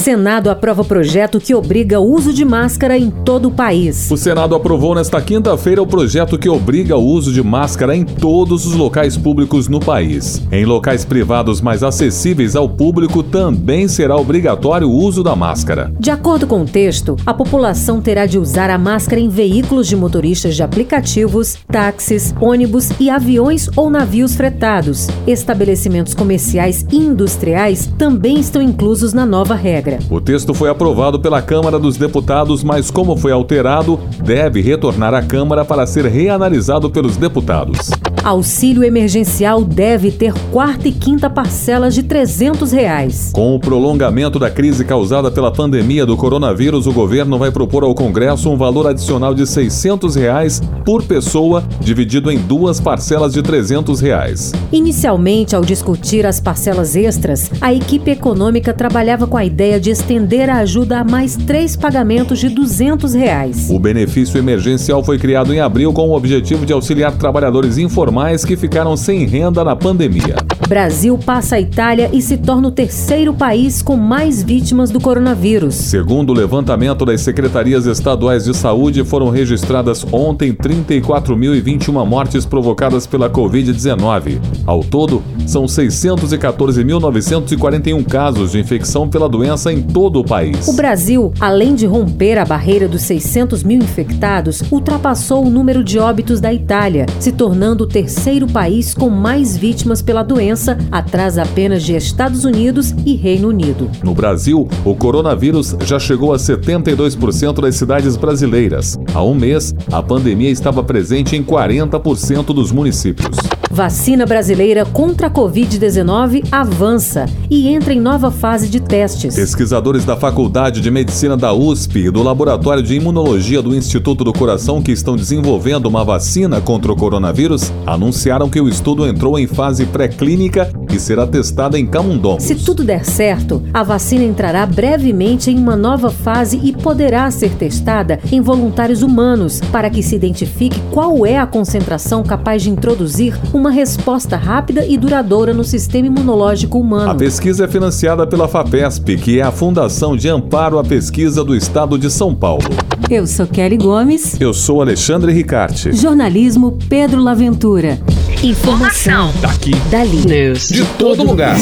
Senado aprova projeto que obriga o uso de máscara em todo o país. O Senado aprovou nesta quinta-feira o projeto que obriga o uso de máscara em todos os locais públicos no país. Em locais privados mais acessíveis ao público também será obrigatório o uso da máscara. De acordo com o texto, a população terá de usar a máscara em veículos de motoristas de aplicativos, táxis, ônibus e aviões ou navios fretados. Estabelecimentos comerciais e industriais também estão inclusos na nova regra. O texto foi aprovado pela Câmara dos Deputados, mas como foi alterado, deve retornar à Câmara para ser reanalisado pelos deputados. Auxílio emergencial deve ter quarta e quinta parcelas de 300 reais. Com o prolongamento da crise causada pela pandemia do coronavírus, o governo vai propor ao Congresso um valor adicional de 600 reais por pessoa, dividido em duas parcelas de 300 reais. Inicialmente, ao discutir as parcelas extras, a equipe econômica trabalhava com a ideia de estender a ajuda a mais três pagamentos de 200 reais. O benefício emergencial foi criado em abril com o objetivo de auxiliar trabalhadores informais que ficaram sem renda na pandemia. Brasil passa a Itália e se torna o terceiro país com mais vítimas do coronavírus. Segundo o levantamento das secretarias estaduais de saúde, foram registradas ontem 34.021 mortes provocadas pela Covid-19. Ao todo, são 614.941 casos de infecção pela doença em todo o país. O Brasil, além de romper a barreira dos 600 mil infectados, ultrapassou o número de óbitos da Itália, se tornando o terceiro país com mais vítimas pela doença, atrás apenas de Estados Unidos e Reino Unido. No Brasil, o coronavírus já chegou a 72% das cidades brasileiras. Há um mês, a pandemia estava presente em 40% dos municípios. Vacina brasileira contra a Covid-19 avança e entra em nova fase de testes. Pesquisadores da Faculdade de Medicina da USP e do Laboratório de Imunologia do Instituto do Coração, que estão desenvolvendo uma vacina contra o coronavírus, anunciaram que o estudo entrou em fase pré-clínica e será testada em camundongos. Se tudo der certo, a vacina entrará brevemente em uma nova fase e poderá ser testada em voluntários humanos para que se identifique qual é a concentração capaz de introduzir uma resposta rápida e duradoura no sistema imunológico humano. A pesquisa é financiada pela FAPESP, que é a Fundação de Amparo à Pesquisa do Estado de São Paulo. Eu sou Kelly Gomes. Eu sou Alexandre Ricarte. Jornalismo Pedro Laventura. Informação. Daqui. Dali. News. De todo lugar.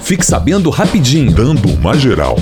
Fique sabendo rapidinho. Dando uma geral.